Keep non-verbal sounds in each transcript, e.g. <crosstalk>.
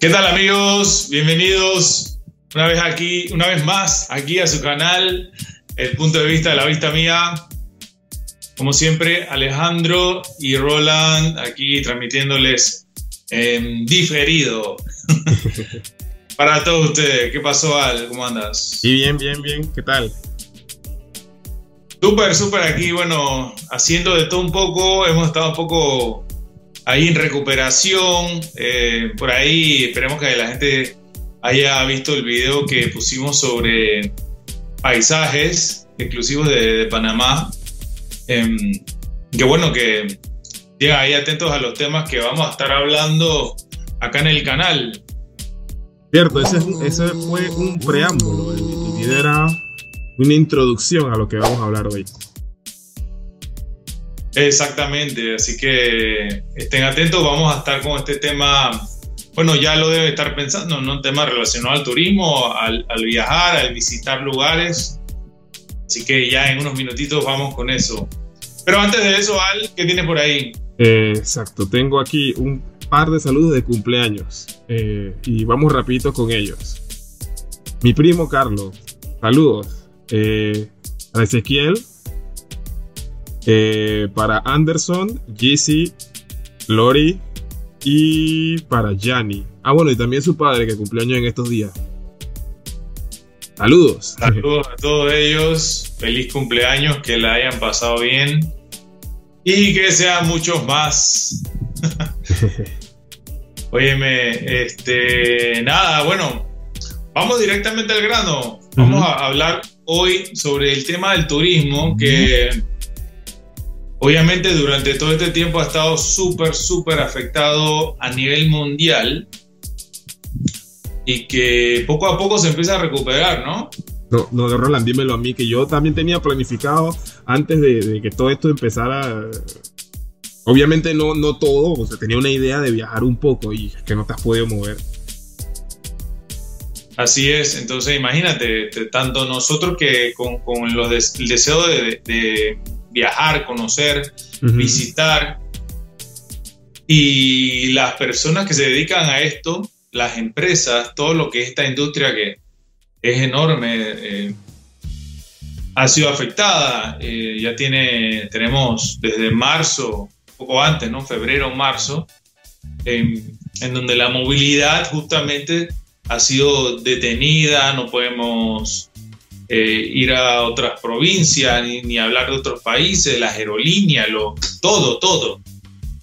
¿Qué tal amigos? Bienvenidos una vez aquí, una vez más aquí a su canal, El punto de vista de la vista mía. Como siempre, Alejandro y Roland aquí transmitiéndoles diferido. <laughs> Para todos ustedes, ¿qué pasó Al? ¿Cómo andas? Y bien, bien, bien, ¿qué tal? Súper, súper aquí, bueno, haciendo de todo un poco, hemos estado un poco ahí en recuperación, eh, por ahí esperemos que la gente haya visto el video que pusimos sobre paisajes exclusivos de, Panamá, em, que bueno, que llega ahí atentos a los temas que vamos a estar hablando acá en el canal. Cierto, ese, fue un preámbulo, el video era una introducción a lo que vamos a hablar hoy. Exactamente, así que estén atentos, vamos a estar con este tema, bueno, ya lo debe estar pensando, ¿no? Un tema relacionado al turismo, al, viajar, al visitar lugares, así que ya en unos minutitos vamos con eso. Pero antes de eso, Al, ¿qué tienes por ahí? exacto, tengo aquí un par de saludos de cumpleaños eh, y vamos rapidito con ellos. Mi primo Carlos, saludos eh, a Ezequiel, eh, para Anderson, Jesse, Lori y para Gianni. Ah, bueno, y también su padre que cumpleaños en estos días. Saludos. Saludos a todos ellos. Feliz cumpleaños, que la hayan pasado bien y que sean muchos más. <laughs> Óyeme, este, nada, bueno, vamos directamente al grano. Vamos a hablar hoy sobre el tema del turismo, que obviamente durante todo este tiempo ha estado súper, súper afectado a nivel mundial y que poco a poco se empieza a recuperar, ¿no? No, no, Roland, dímelo a mí, que yo también tenía planificado antes de, que todo esto empezara. Obviamente no, no todo, o sea, tenía una idea de viajar un poco y que no te has podido mover. Así es, entonces imagínate, tanto nosotros que con, el deseo de, viajar, conocer, visitar, y las personas que se dedican a esto, las empresas, todo lo que esta industria que es enorme, eh, ha sido afectada. Eh, ya tiene, tenemos desde marzo, poco antes, ¿no? Febrero, marzo, en donde la movilidad justamente ha sido detenida, no podemos eh, ir a otras provincias ni, hablar de otros países, las aerolíneas, lo, todo, todo.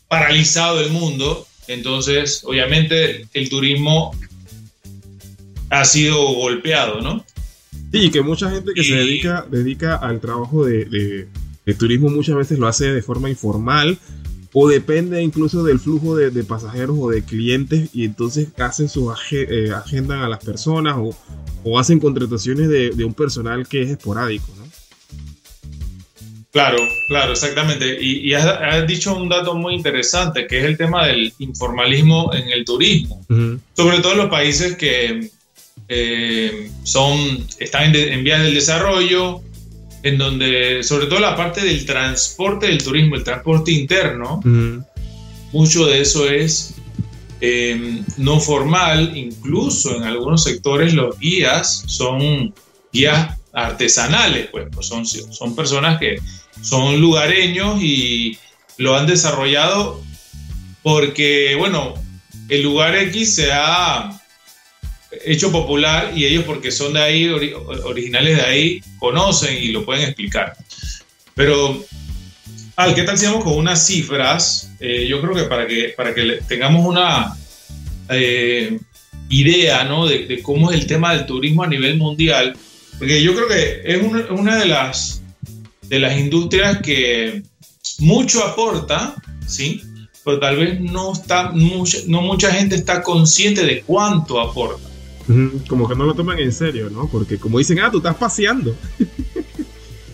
Paralizado el mundo. Entonces, obviamente, el turismo ha sido golpeado, ¿no? Sí, que mucha gente que se dedica, dedica al trabajo de, de turismo muchas veces lo hace de forma informal o depende incluso del flujo de, pasajeros o de clientes y entonces hacen su eh, agenda a las personas o, hacen contrataciones de, un personal que es esporádico, ¿no? Claro, claro, exactamente. Y, has, dicho un dato muy interesante, que es el tema del informalismo en el turismo, sobre todo en los países que eh, son, están en, en vías del desarrollo, en donde, sobre todo la parte del transporte del turismo, el transporte interno, mucho de eso es em, no formal, incluso en algunos sectores los guías son guías artesanales, pues, pues son, son personas que son lugareños y lo han desarrollado porque, bueno, el lugar X se ha hecho popular y ellos porque son de ahí, originales de ahí, conocen y lo pueden explicar. Pero, Al, ¿qué tal si vamos con unas cifras? Eh, yo creo que para que, para que tengamos una eh, idea ¿no? de, cómo es el tema del turismo a nivel mundial, porque yo creo que es una, de, las, de las industrias que mucho aporta, ¿sí? pero tal vez no, está, no mucha gente está consciente de cuánto aporta. Como que no lo toman en serio, ¿no? Porque como dicen, ah, tú estás paseando. <laughs>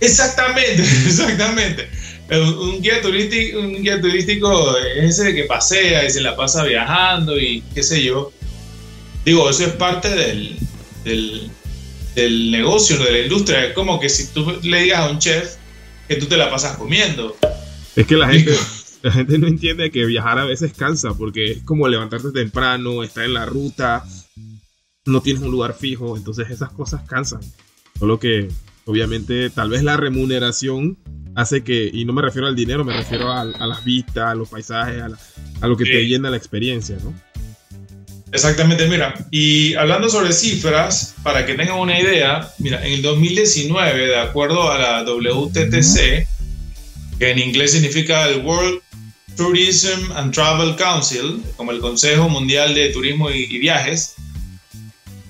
Exactamente, <laughs> exactamente. Un guía, turístico, un guía turístico es ese que pasea y se la pasa viajando y qué sé yo. Digo, eso es parte del, del, del negocio, de la industria. Es como que si tú le digas a un chef que tú te la pasas comiendo. Es que la gente, la gente no entiende que viajar a veces cansa, porque es como levantarte temprano, estar en la ruta, no tienes un lugar fijo, entonces esas cosas cansan. Solo que, obviamente, tal vez la remuneración hace que, y no me refiero al dinero, me refiero a, las vistas, a los paisajes, a, lo que te llena la experiencia, ¿no? Exactamente, mira, y hablando sobre cifras, para que tengan una idea, mira, en el 2019, de acuerdo a la WTTC, que en inglés significa el World Tourism and Travel Council, como el Consejo Mundial de Turismo y, Viajes,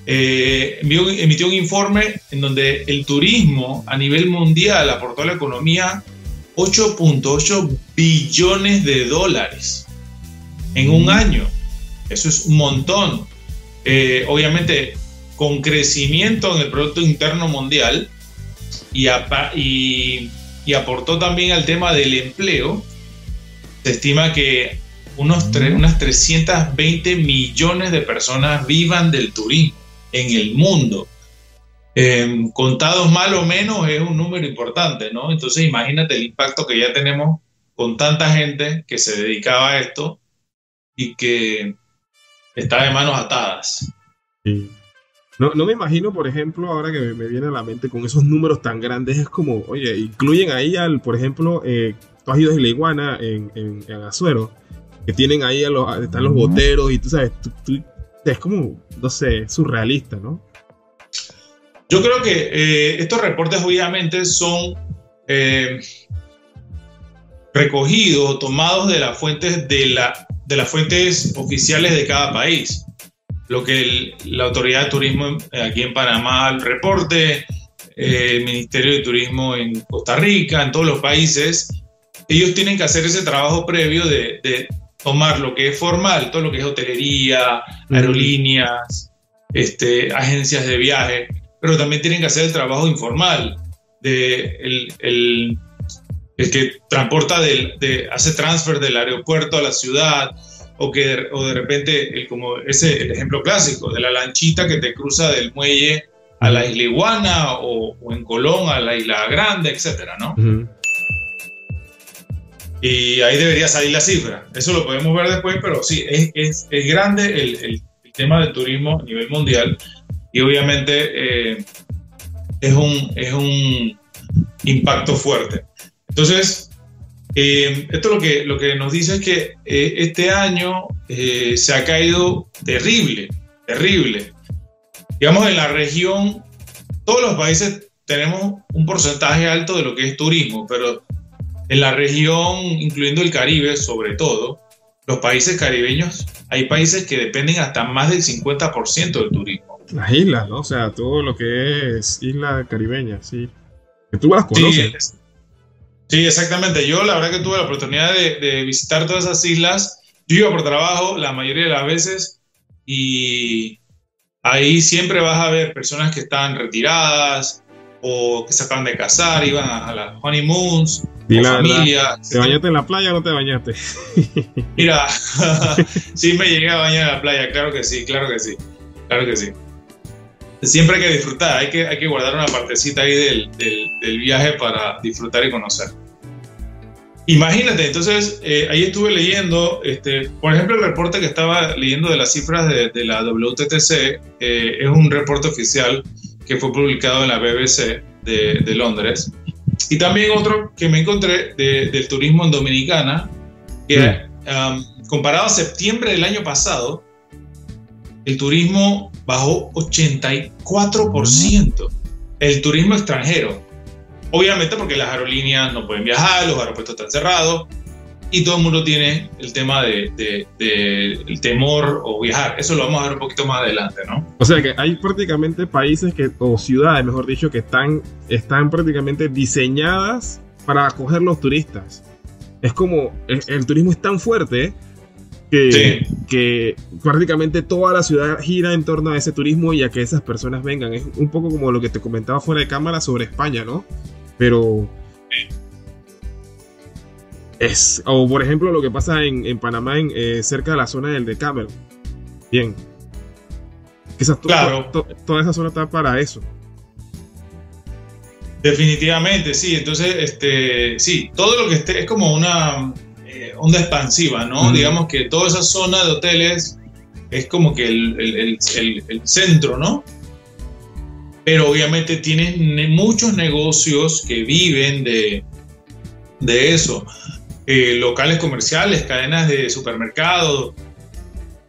eh, emitió un informe en donde el turismo a nivel mundial aportó a la economía 8.8 billones de dólares en un año. Eso es un montón. Eh, obviamente, con crecimiento en el Producto Interno Mundial y, y, aportó también al tema del empleo, se estima que unos unas 320 millones de personas vivan del turismo en el mundo. Eh, contados mal o menos es un número importante, ¿no? Entonces imagínate el impacto que ya tenemos con tanta gente que se dedicaba a esto y que está de manos atadas. No, no, me imagino, por ejemplo, ahora que me, viene a la mente con esos números tan grandes, es como, oye, incluyen ahí al, por ejemplo, eh, tú has ido a la iguana en, en, Azuero, que tienen ahí, a los, están los boteros y tú sabes, es como, no sé, surrealista, ¿no? Yo creo que eh, estos reportes obviamente son eh, recogidos, tomados de las fuentes de la de las fuentes oficiales de cada país. Lo que la Autoridad de Turismo aquí en Panamá reporte, eh, el Ministerio de Turismo en Costa Rica, en todos los países, ellos tienen que hacer ese trabajo previo de, tomar lo que es formal, todo lo que es hotelería, aerolíneas, este, agencias de viaje, pero también tienen que hacer el trabajo informal, de el, el el que transporta, de, hace transfer del aeropuerto a la ciudad, o que o de repente, el, como ese el ejemplo clásico, de la lanchita que te cruza del muelle a la isla Iguana o, en Colón a la isla Grande, etcétera, ¿no? Y ahí debería salir la cifra. Eso lo podemos ver después, pero sí, es, es, es grande el, el, tema del turismo a nivel mundial y obviamente eh, es, un, es un impacto fuerte. Entonces, eh, esto lo que, lo que nos dice es que eh, este año eh, se ha caído terrible, terrible. Digamos, en la región, todos los países tenemos un porcentaje alto de lo que es turismo, pero en la región, incluyendo el Caribe sobre todo, los países caribeños, hay países que dependen hasta más del 50% del turismo. Las islas, ¿no? O sea, todo lo que es isla caribeña, sí. Que tú las conoces. Sí, exactamente. Yo la verdad que tuve la oportunidad de, visitar todas esas islas. Yo iba por trabajo la mayoría de las veces y ahí siempre vas a ver personas que están retiradas o que se acaban de casar, iban a, las honeymoons, o familias. ¿Te bañaste en la playa o no te bañaste? <laughs> Mira, <laughs> sí me llegué a bañar en la playa, claro que sí, claro que sí, claro que sí. Siempre hay que disfrutar, hay que, hay que guardar una partecita ahí del, del viaje para disfrutar y conocer. Imagínate, entonces eh, ahí estuve leyendo, este, por ejemplo, el reporte que estaba leyendo de las cifras de, la WTTC, eh, es un reporte oficial que fue publicado en la BBC de, Londres. Y también otro que me encontré del turismo en Dominicana, que um, comparado a septiembre del año pasado, el turismo bajó 84%. El turismo extranjero, Obviamente porque las aerolíneas no pueden viajar, los aeropuertos están cerrados y todo el mundo tiene el tema de, el temor o viajar. Eso lo vamos a ver un poquito más adelante, ¿no? O sea que hay prácticamente países que, o ciudades, mejor dicho, que están, están prácticamente diseñadas para acoger los turistas. Es como, el, turismo es tan fuerte que, que, prácticamente toda la ciudad gira en torno a ese turismo y a que esas personas vengan. Es un poco como lo que te comentaba fuera de cámara sobre España, ¿no? Pero. Es, o por ejemplo lo que pasa en, Panamá, en, eh, cerca de la zona del Decameron. Bien. claro. toda esa zona está para eso. Definitivamente, sí. Entonces, este, sí, todo lo que esté es como una. eh, onda expansiva, ¿no? Digamos que toda esa zona de hoteles es como que el, centro, ¿no? Pero obviamente tienen muchos negocios que viven de, de eso. Eh, locales comerciales, cadenas de supermercados,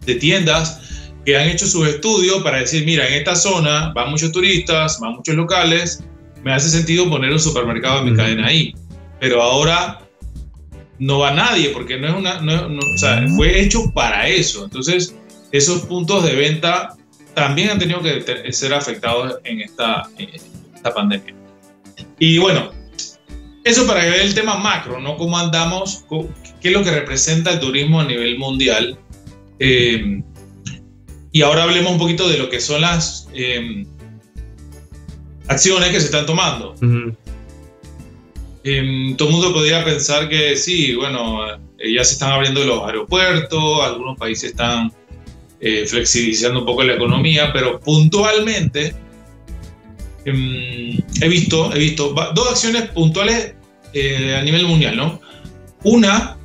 de tiendas, que han hecho sus estudios para decir, mira, en esta zona van muchos turistas, van muchos locales, me hace sentido poner un supermercado en mi cadena ahí. Pero ahora no va nadie porque no es una, o sea, fue hecho para eso. Entonces, esos puntos de venta también han tenido que ser afectados en esta, esta pandemia. Y bueno, eso para ver el tema macro, ¿no? Cómo andamos, qué es lo que representa el turismo a nivel mundial. Eh, y ahora hablemos un poquito de lo que son las em, acciones que se están tomando. Em, todo el mundo podría pensar que sí, bueno, eh, ya se están abriendo los aeropuertos, algunos países están eh, flexibilizando un poco la economía, pero puntualmente em, he visto, he visto dos acciones puntuales eh, a nivel mundial, ¿no? Una,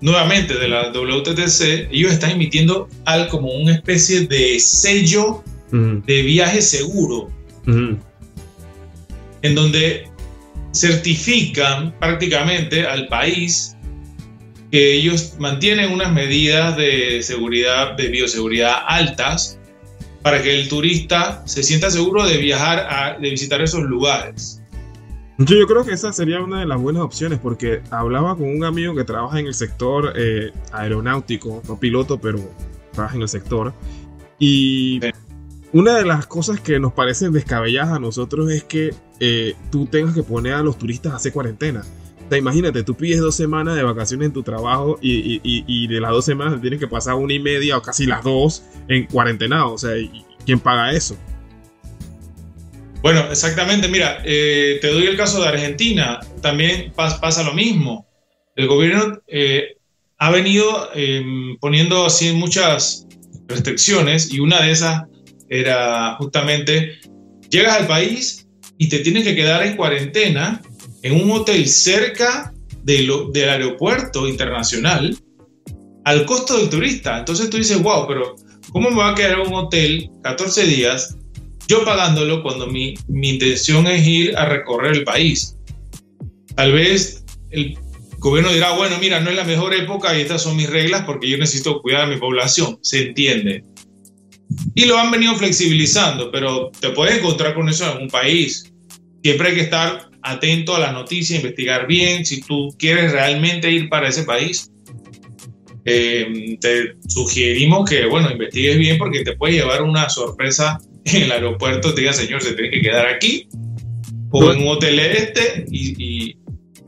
nuevamente de la WTTC, ellos están emitiendo al como una especie de sello de viaje seguro, en donde certifican prácticamente al país que ellos mantienen unas medidas de seguridad, de bioseguridad altas, para que el turista se sienta seguro de viajar, a, de visitar esos lugares. Yo, creo que esa sería una de las buenas opciones porque hablaba con un amigo que trabaja en el sector eh, aeronáutico, no piloto, pero trabaja en el sector. Y una de las cosas que nos parecen descabelladas a nosotros es que eh, tú tengas que poner a los turistas a hacer cuarentena. Sea, imagínate, tú pides dos semanas de vacaciones en tu trabajo y, y, de las dos semanas tienes que pasar una y media o casi las dos en cuarentena. O sea, ¿quién paga eso? Bueno, exactamente. Mira, eh, te doy el caso de Argentina. También pasa lo mismo. El gobierno eh, ha venido em, poniendo así muchas restricciones y una de esas era justamente, llegas al país y te tienes que quedar en cuarentena en un hotel cerca del aeropuerto internacional al costo del turista. Entonces tú dices, wow, pero ¿cómo me va a quedar un hotel 14 días yo pagándolo cuando mi, mi intención es ir a recorrer el país. Tal vez el gobierno dirá, bueno, mira, no es la mejor época y estas son mis reglas porque yo necesito cuidar a mi población, se entiende. Y lo han venido flexibilizando, pero te puedes encontrar con eso en un país. Siempre hay que estar atento a las noticias, investigar bien si tú quieres realmente ir para ese país. Eh, te sugerimos que, bueno, investigues bien porque te puede llevar una sorpresa <laughs> en el aeropuerto te diga, señor, se tiene que quedar aquí o en un hotel este y,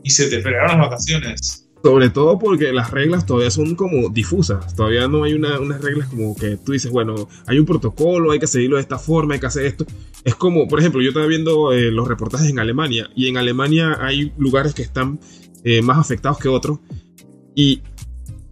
y, se te fregaron las vacaciones. Sobre todo porque las reglas todavía son como difusas. Todavía no hay una, unas reglas como que tú dices, bueno, hay un protocolo, hay que seguirlo de esta forma, hay que hacer esto. Es como, por ejemplo, yo estaba viendo eh, los reportajes en Alemania y en Alemania hay lugares que están eh, más afectados que otros. Y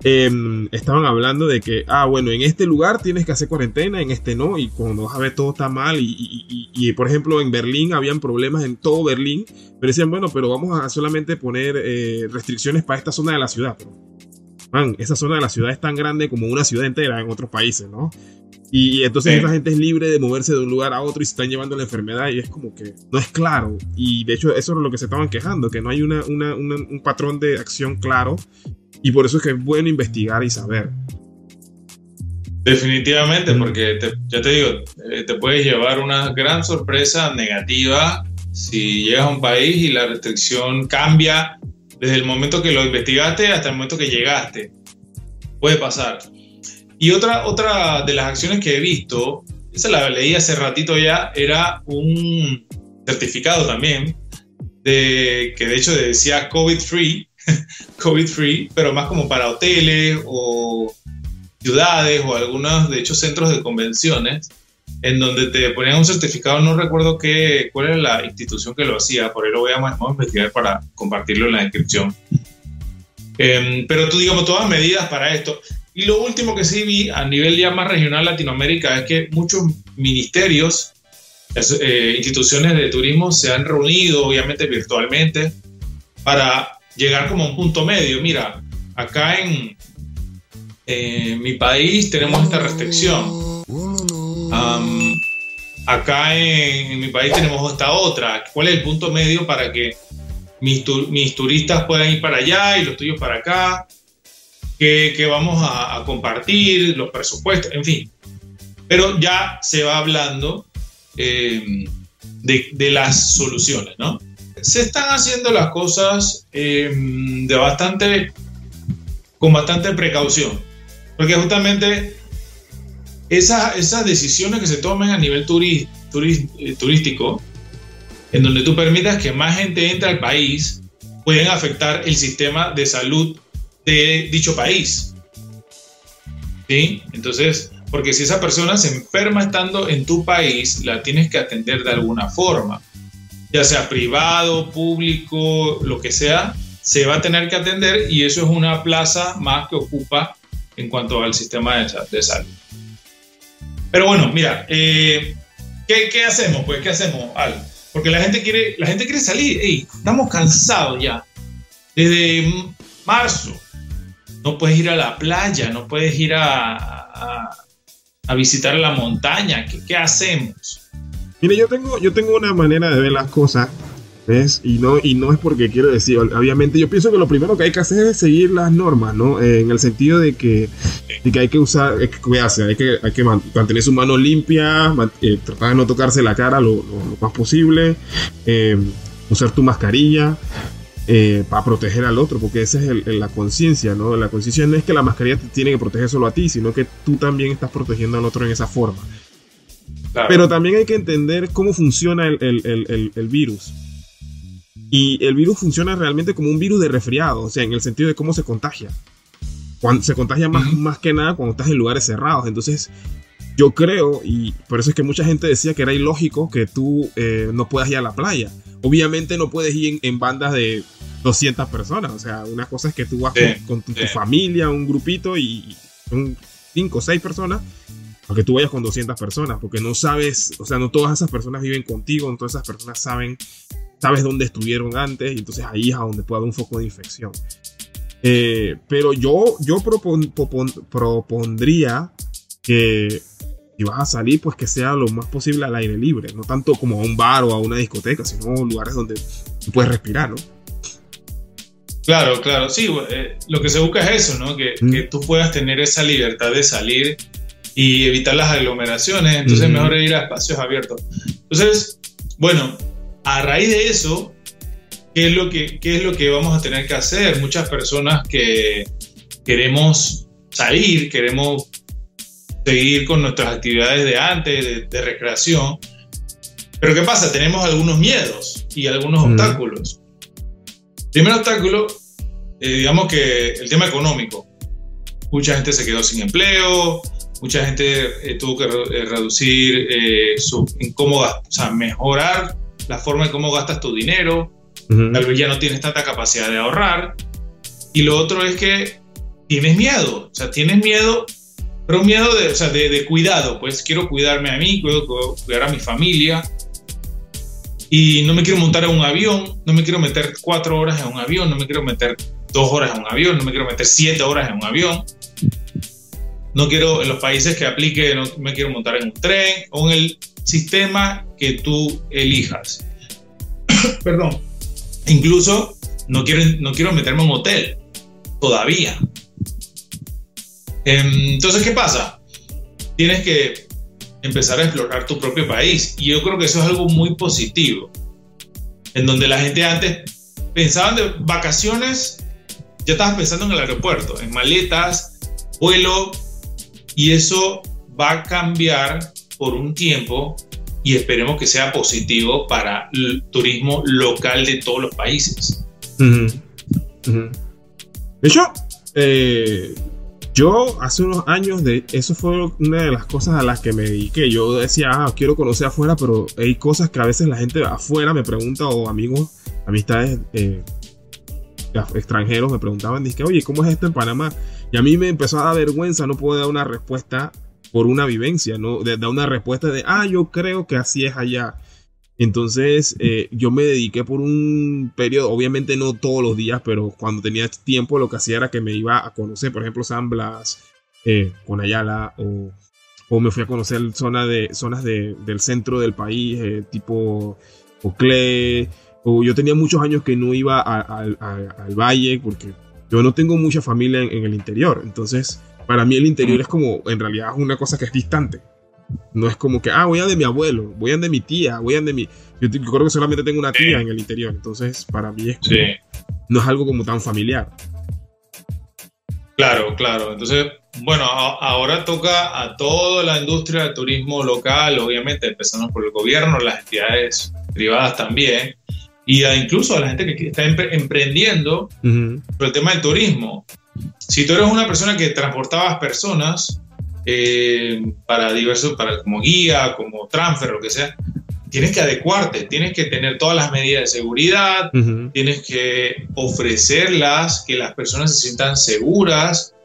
Em, estaban hablando de que, ah, bueno, en este lugar tienes que hacer cuarentena, en este no, y cuando vas a ver todo está mal, y, por ejemplo en Berlín habían problemas en todo Berlín, pero decían, bueno, pero vamos a solamente poner eh, restricciones para esta zona de la ciudad. man, esa zona de la ciudad es tan grande como una ciudad entera en otros países, ¿no? Y entonces esa gente es libre de moverse de un lugar a otro y se están llevando la enfermedad y es como que no es claro. Y de hecho eso es lo que se estaban quejando, que no hay una, un patrón de acción claro y por eso es que es bueno investigar y saber. Definitivamente, porque ya te digo, eh, te puedes llevar una gran sorpresa negativa si llegas a un país y la restricción cambia desde el momento que lo investigaste hasta el momento que llegaste. Puede pasar. Y otra, otra de las acciones que he visto, esa la leí hace ratito ya, era un certificado también, de, que de hecho decía COVID-free, <laughs> COVID-free, pero más como para hoteles o ciudades o algunos, de hecho, centros de convenciones, en donde te ponían un certificado, no recuerdo qué, cuál era la institución que lo hacía, por ahí lo voy a, investigar para compartirlo en la descripción. Em, pero tú, digamos, todas medidas para esto. Y lo último que sí vi a nivel ya más regional Latinoamérica es que muchos ministerios, eh, instituciones de turismo se han reunido, obviamente virtualmente, para llegar como a un punto medio. Mira, acá en, mi país tenemos esta restricción. acá en, mi país tenemos esta otra. ¿Cuál es el punto medio para que mis, turistas puedan ir para allá y los tuyos para acá? que, vamos a, compartir, los presupuestos, en fin. Pero ya se va hablando eh, de, las soluciones, ¿no? Se están haciendo las cosas eh, de bastante, con bastante precaución, porque justamente esas, esas decisiones que se tomen a nivel eh, turístico, en donde tú permitas que más gente entre al país, pueden afectar el sistema de salud de dicho país. ¿Sí? Entonces, porque si esa persona se enferma estando en tu país, la tienes que atender de alguna forma, ya sea privado, público, lo que sea, se va a tener que atender y eso es una plaza más que ocupa en cuanto al sistema de, salud. Pero bueno, mira, eh, ¿qué, hacemos? Pues, ¿qué hacemos, Al? Porque la gente quiere, la gente quiere salir. estamos cansados ya. Desde marzo, no puedes ir a la playa, no puedes ir a, visitar la montaña. ¿Qué, ¿Qué, hacemos? Mire, yo tengo, yo tengo una manera de ver las cosas. ¿Ves? Y no, y no es porque quiero decir, obviamente yo pienso que lo primero que hay que hacer es seguir las normas, ¿no? Eh, en el sentido de que, de que hay que usar, hay que cuidarse, hay que, hay que mantener su mano limpia, eh, tratar de no tocarse la cara lo, más posible, eh, usar tu mascarilla, para proteger al otro, porque esa es la conciencia, ¿no? La conciencia no es que la mascarilla te tiene que proteger solo a ti, sino que tú también estás protegiendo al otro en esa forma. Pero también hay que entender cómo funciona el, virus. Y el virus funciona realmente como un virus de resfriado, o sea, en el sentido de cómo se contagia. Cuando, se contagia más, más que nada cuando estás en lugares cerrados. Entonces, yo creo, y por eso es que mucha gente decía que era ilógico que tú eh, no puedas ir a la playa. Obviamente no puedes ir en bandas de 200 personas. O sea, una cosa es que tú vas con, tu, familia, un grupito y son 5 o 6 personas, aunque tú vayas con 200 personas, porque no sabes, o sea, no todas esas personas viven contigo, no todas esas personas saben, sabes dónde estuvieron antes, y entonces ahí es a donde puede haber un foco de infección. Eh, pero yo, yo propondría que si vas a salir, pues que sea lo más posible al aire libre, no tanto como a un bar o a una discoteca, sino lugares donde tú puedes respirar, ¿no? Claro, claro, sí, eh, lo que se busca es eso, ¿no? Que, que, tú puedas tener esa libertad de salir y evitar las aglomeraciones, entonces es mejor ir a espacios abiertos. Entonces, bueno, a raíz de eso, ¿qué es lo que, qué es lo que vamos a tener que hacer? Muchas personas que queremos salir, queremos seguir con nuestras actividades de antes, de, recreación. Pero ¿qué pasa? Tenemos algunos miedos y algunos obstáculos. Primer obstáculo, eh, digamos que el tema económico. Mucha gente se quedó sin empleo, mucha gente eh, tuvo que eh, reducir su, en cómo, o sea, mejorar la forma en cómo gastas tu dinero. Tal vez ya no tienes tanta capacidad de ahorrar. Y lo otro es que tienes miedo, o sea, tienes miedo, pero un miedo de, o sea, de, de, cuidado, pues quiero cuidarme a mí, quiero cuidar a mi familia, y no me quiero montar en un avión, no me quiero meter cuatro horas en un avión, no me quiero meter dos horas en un avión, no me quiero meter siete horas en un avión. No quiero, en los países que aplique, no me quiero montar en un tren o en el sistema que tú elijas. <coughs> Perdón. Incluso no quiero, no quiero meterme en un hotel todavía. Em, entonces, ¿qué pasa? Tienes que empezar a explorar tu propio país. Y yo creo que eso es algo muy positivo. En donde la gente antes pensaban de vacaciones, ya estabas pensando en el aeropuerto, en maletas, vuelo, y eso va a cambiar por un tiempo y esperemos que sea positivo para el turismo local de todos los países. De hecho, eh, yo hace unos años, de, eso fue una de las cosas a las que me dediqué. Yo decía, ah, quiero conocer afuera, pero hay cosas que a veces la gente afuera me pregunta, o amigos, amistades eh, extranjeros me preguntaban, dije, oye, ¿cómo es esto en Panamá? Y a mí me empezó a dar vergüenza, no puedo dar una respuesta por una vivencia, no de, dar una respuesta de, ah, yo creo que así es allá. Entonces eh, yo me dediqué por un periodo, obviamente no todos los días, pero cuando tenía tiempo lo que hacía era que me iba a conocer, por ejemplo, San Blas, eh, con Ayala, o, o, me fui a conocer zona de, zonas de, del centro del país, eh, tipo Ocle, o yo tenía muchos años que no iba al valle, porque yo no tengo mucha familia en, el interior, entonces para mí el interior es como, en realidad es una cosa que es distante. No es como que, ah, voy a de mi abuelo, voy a de mi tía, voy a de mi... Yo, creo que solamente tengo una tía en el interior, entonces para mí es no es algo como tan familiar. Claro, claro. Entonces, bueno, ahora toca a toda la industria del turismo local, obviamente, empezando por el gobierno, las entidades privadas también, y incluso a la gente que está emprendiendo por el tema del turismo. Si tú eres una persona que transportabas personas, eh, para diversos, para como guía, como transfer, lo que sea, tienes que adecuarte, tienes que tener todas las medidas de seguridad, tienes que ofrecerlas, que las personas se sientan seguras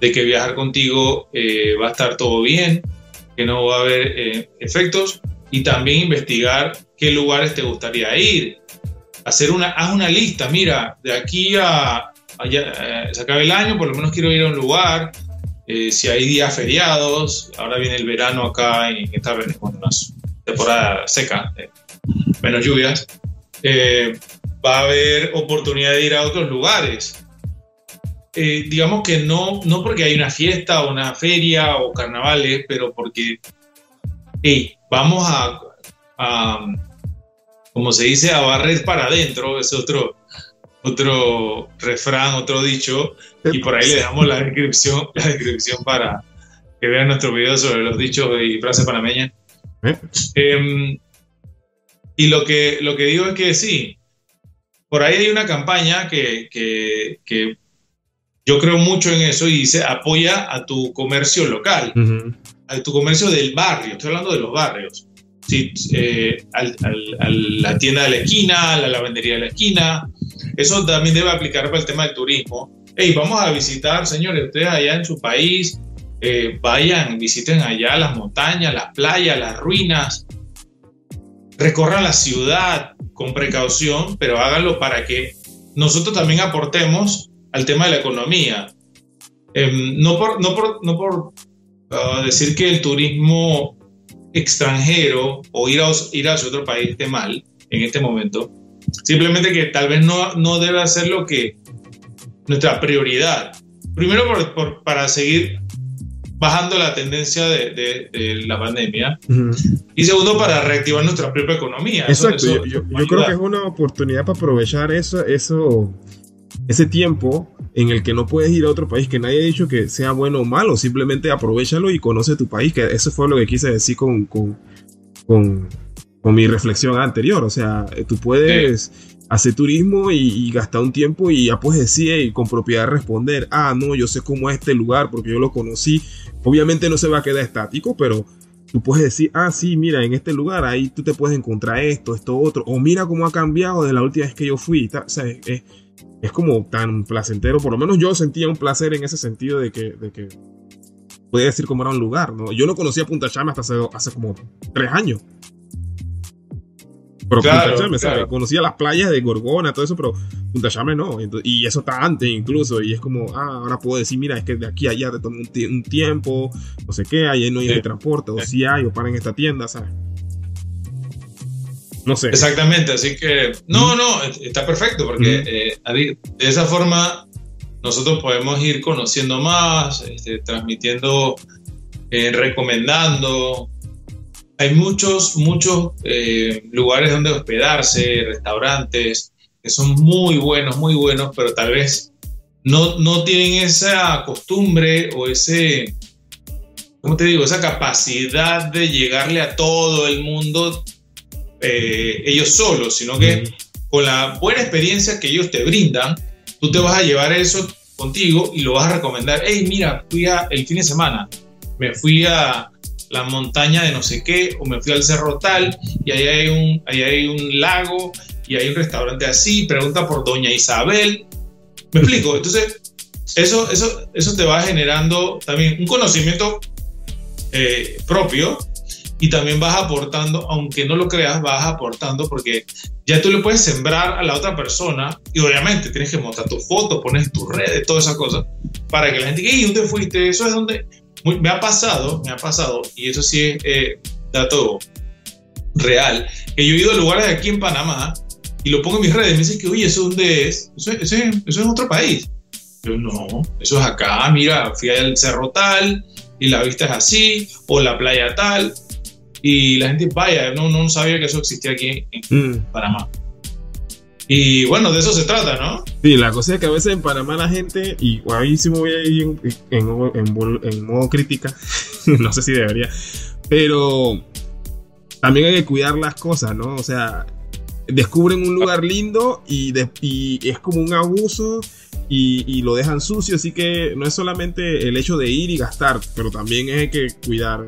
de que viajar contigo eh, va a estar todo bien, que no va a haber eh, efectos, y también investigar qué lugares te gustaría ir. Hacer una, haz una lista, mira, de aquí a, allá, se acaba el año, por lo menos quiero ir a un lugar, eh, si hay días feriados, ahora viene el verano acá en esta bueno, temporada seca, eh, menos lluvias, eh, va a haber oportunidad de ir a otros lugares. digamos que no, no porque hay una fiesta o una feria o carnavales, pero porque hey, vamos a, a, como se dice, a barrer para adentro, es otro, otro refrán, otro dicho, y por ahí le dejamos la descripción, <laughs> la descripción para que vean nuestro video sobre los dichos y frases panameñas. ¿Eh? Em, y lo que, lo que digo es que sí, por ahí hay una campaña que, que, que yo creo mucho en eso y dice apoya a tu comercio local, tu comercio del barrio, estoy hablando de los barrios. Sí, eh, la tienda de la esquina, la lavandería de la esquina. Eso también debe aplicar para el tema del turismo hey, vamos a visitar, señores, ustedes allá en su país, eh, vayan, visiten allá las montañas, las playas, las ruinas, recorran la ciudad con precaución, pero háganlo para que nosotros también aportemos al tema de la economía. Em, no por, no por, no por ah, decir que el turismo extranjero o ir, a, ir hacia otro país esté mal en este momento, simplemente que tal vez no, no debe hacer lo que nuestra prioridad. Primero por, para seguir bajando la tendencia de, la pandemia y segundo para reactivar nuestra propia economía. Exacto, yo, creo que es una oportunidad para aprovechar eso, eso, ese tiempo en el que no puedes ir a otro país, que nadie ha dicho que sea bueno o malo, simplemente aprovechalo y conoce tu país, que eso fue lo que quise decir con, con, con, mi reflexión anterior, o sea, tú puedes hacer turismo y, gastar un tiempo y ya puedes decir y con propiedad responder, ah, no, yo sé cómo es este lugar porque yo lo conocí. Obviamente no se va a quedar estático, pero tú puedes decir, ah, sí, mira, en este lugar ahí tú te puedes encontrar esto, esto, otro, o mira cómo ha cambiado de la última vez que yo fui. O sea, es, como tan placentero, por lo menos yo sentía un placer en ese sentido de que, de que podía decir cómo era un lugar, ¿no? Yo no conocía Punta Chama hasta hace, hace como tres años. Pero Punta Chame, Conocía las playas de Gorgona, todo eso, pero Punta Chame no. y eso está antes incluso. Y es como, ah, ahora puedo decir, mira, es que de aquí a allá te toma un, tiempo, no sé qué, ahí no hay transporte, o si hay, o para en esta tienda, ¿sabes? No sé. Exactamente, así que, no, no, está perfecto, porque eh, de esa forma nosotros podemos ir conociendo más, este, transmitiendo, eh, recomendando, hay muchos, muchos eh, lugares donde hospedarse, restaurantes, que son muy buenos, muy buenos, pero tal vez no, no tienen esa costumbre o ese, ¿cómo te digo? Esa capacidad de llegarle a todo el mundo eh, ellos solos, sino que con la buena experiencia que ellos te brindan, tú te vas a llevar eso contigo y lo vas a recomendar. Hey, mira, fui a, el fin de semana, me fui a, la montaña de no sé qué, o me fui al cerro tal, y ahí hay un, ahí hay un lago, y hay un restaurante así, pregunta por Doña Isabel. ¿Me explico? Entonces, eso, eso, eso te va generando también un conocimiento eh, propio y también vas aportando, aunque no lo creas, vas aportando porque ya tú le puedes sembrar a la otra persona y obviamente tienes que mostrar tu foto, pones tus redes, todas esas cosas, para que la gente diga, ¿y dónde fuiste? Eso es donde me ha pasado, me ha pasado, y eso sí es eh, dato real, que yo he ido a lugares aquí en Panamá y lo pongo en mis redes y me dicen que, oye, ¿eso dónde es? Eso, eso, eso es otro país. Yo, no, eso es acá, mira, fui al cerro tal y la vista es así, o la playa tal, y la gente, vaya, no, no sabía que eso existía aquí en mm. Panamá. Y bueno, de eso se trata, ¿no? Sí, la cosa es que a veces en Panamá la gente, y ahí sí me voy a ir en, en, modo crítica, <laughs> no sé si debería, pero también hay que cuidar las cosas, ¿no? O sea, descubren un lugar lindo y, y es como un abuso y, y, lo dejan sucio, así que no es solamente el hecho de ir y gastar, pero también hay que cuidar.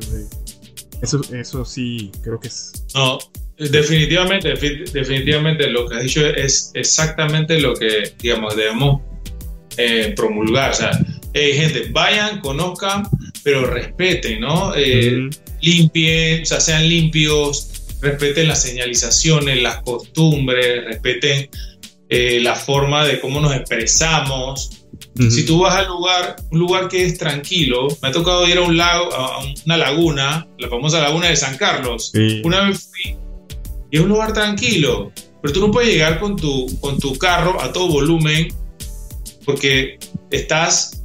Eso, eso sí, creo que es. No, definitivamente, definitivamente lo que has dicho es exactamente lo que, digamos, debemos eh, promulgar. O sea, gente, vayan, conozcan, pero respeten, ¿no? Eh, limpien, o sea, sean limpios, respeten las señalizaciones, las costumbres, respeten eh, la forma de cómo nos expresamos, si tú vas al lugar, un lugar que es tranquilo, me ha tocado ir a un lago, a una laguna, la famosa laguna de San Carlos. Una vez fui y es un lugar tranquilo, pero tú no puedes llegar con tu, con tu carro a todo volumen porque estás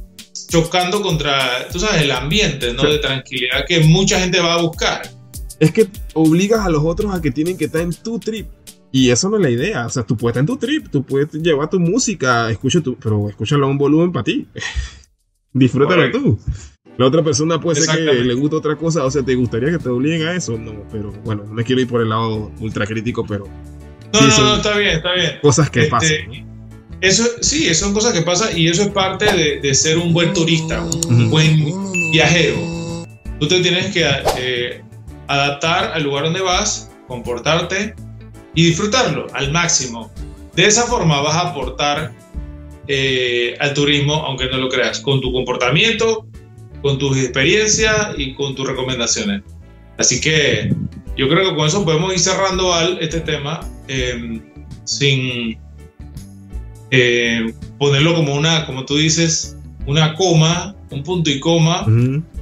chocando contra, tú sabes, el ambiente, ¿no? De tranquilidad que mucha gente va a buscar. Es que obligas a los otros a que tienen que estar en tu trip. Y eso no es la idea. O sea, tú puedes estar en tu trip, tú puedes llevar tu música, escucha tu, pero escúchalo a un volumen para ti. <laughs> Disfrútalo tú. La otra persona puede ser que le guste otra cosa, o sea, ¿te gustaría que te obliguen a eso? No, pero bueno, no me quiero ir por el lado ultra crítico, pero. No, no, no, está bien, está bien. Cosas que este, pasan. Eso, sí, son cosas que pasan y eso es parte de, ser un buen turista, un buen viajero. Tú te tienes que eh, adaptar al lugar donde vas, comportarte y disfrutarlo al máximo. De esa forma vas a aportar eh, al turismo, aunque no lo creas, con tu comportamiento, con tus experiencias y con tus recomendaciones. Así que yo creo que con eso podemos ir cerrando al, este tema em, sin eh, ponerlo como una, como tú dices, una coma, un punto y coma,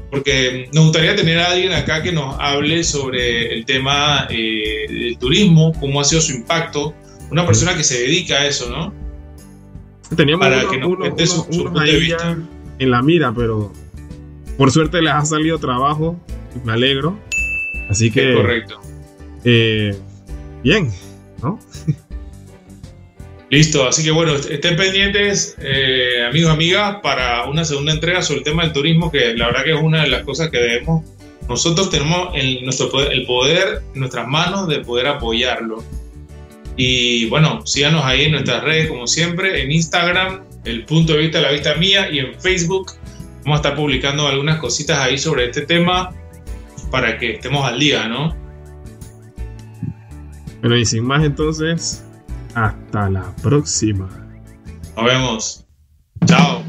porque nos gustaría tener a alguien acá que nos hable sobre el tema eh, del turismo, cómo ha sido su impacto, una persona que se dedica a eso, ¿no? Teníamos Para que nos su, punto de vista. En la mira, pero por suerte les ha salido trabajo, me alegro. Así que. correcto. Eh, bien, ¿no? Listo, así que bueno, estén pendientes, eh, amigos, amigas, para una segunda entrega sobre el tema del turismo, que la verdad que es una de las cosas que debemos. Nosotros tenemos el, nuestro poder, el poder en nuestras manos de poder apoyarlo. Y bueno, síganos ahí en nuestras redes, como siempre, en Instagram, el punto de vista de la vista mía, y en Facebook. Vamos a estar publicando algunas cositas ahí sobre este tema para que estemos al día, ¿no? Bueno, y sin más entonces, hasta la próxima. Nos vemos. Chao.